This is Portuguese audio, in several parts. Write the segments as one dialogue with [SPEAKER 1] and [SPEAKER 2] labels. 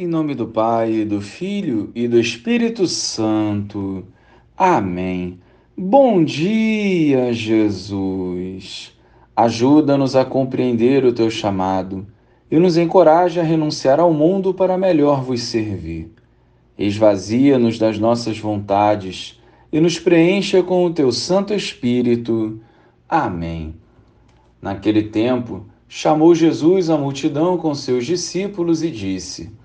[SPEAKER 1] Em nome do Pai, do Filho e do Espírito Santo. Amém. Bom dia, Jesus. Ajuda-nos a compreender o teu chamado e nos encoraja a renunciar ao mundo para melhor vos servir. Esvazia-nos das nossas vontades e nos preencha com o teu Santo Espírito. Amém. Naquele tempo, chamou Jesus a multidão com seus discípulos e disse: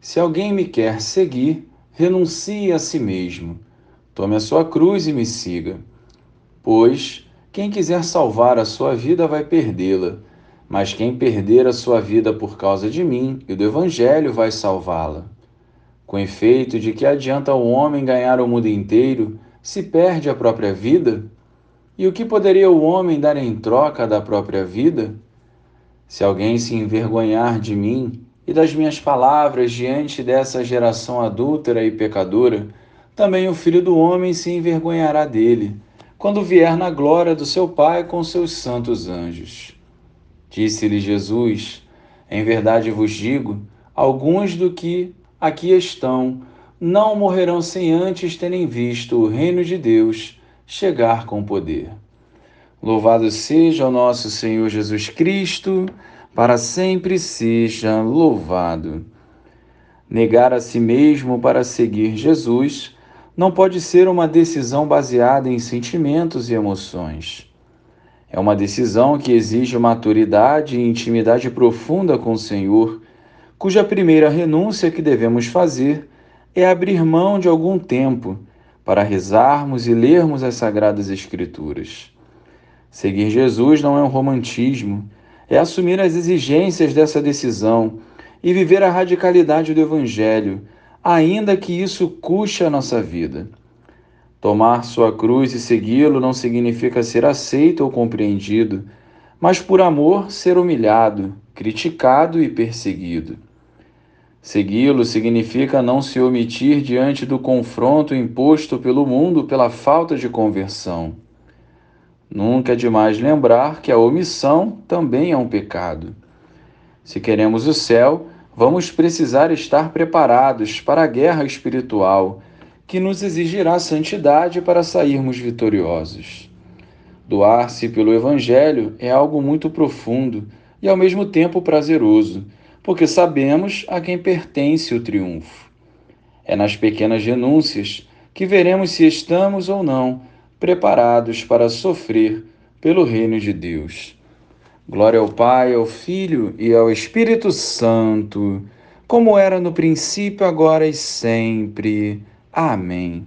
[SPEAKER 1] se alguém me quer seguir, renuncie a si mesmo. Tome a sua cruz e me siga. Pois quem quiser salvar a sua vida vai perdê-la, mas quem perder a sua vida por causa de mim e do Evangelho vai salvá-la. Com efeito, de que adianta o homem ganhar o mundo inteiro se perde a própria vida? E o que poderia o homem dar em troca da própria vida? Se alguém se envergonhar de mim e das minhas palavras diante dessa geração adúltera e pecadora, também o Filho do Homem se envergonhará dele, quando vier na glória do seu Pai com seus santos anjos. Disse-lhe Jesus: Em verdade vos digo, alguns do que aqui estão não morrerão sem antes terem visto o reino de Deus chegar com poder. Louvado seja o nosso Senhor Jesus Cristo para sempre seja louvado. Negar a si mesmo para seguir Jesus não pode ser uma decisão baseada em sentimentos e emoções. É uma decisão que exige maturidade e intimidade profunda com o Senhor, cuja primeira renúncia que devemos fazer é abrir mão de algum tempo para rezarmos e lermos as Sagradas Escrituras. Seguir Jesus não é um romantismo é assumir as exigências dessa decisão e viver a radicalidade do Evangelho, ainda que isso custe a nossa vida. Tomar sua cruz e segui-lo não significa ser aceito ou compreendido, mas por amor ser humilhado, criticado e perseguido. Segui-lo significa não se omitir diante do confronto imposto pelo mundo pela falta de conversão. Nunca é demais lembrar que a omissão também é um pecado. Se queremos o céu, vamos precisar estar preparados para a guerra espiritual, que nos exigirá santidade para sairmos vitoriosos. Doar-se pelo Evangelho é algo muito profundo e ao mesmo tempo prazeroso, porque sabemos a quem pertence o triunfo. É nas pequenas renúncias que veremos se estamos ou não preparados para sofrer pelo reino de Deus. Glória ao Pai, ao Filho e ao Espírito Santo, como era no princípio, agora e sempre. Amém.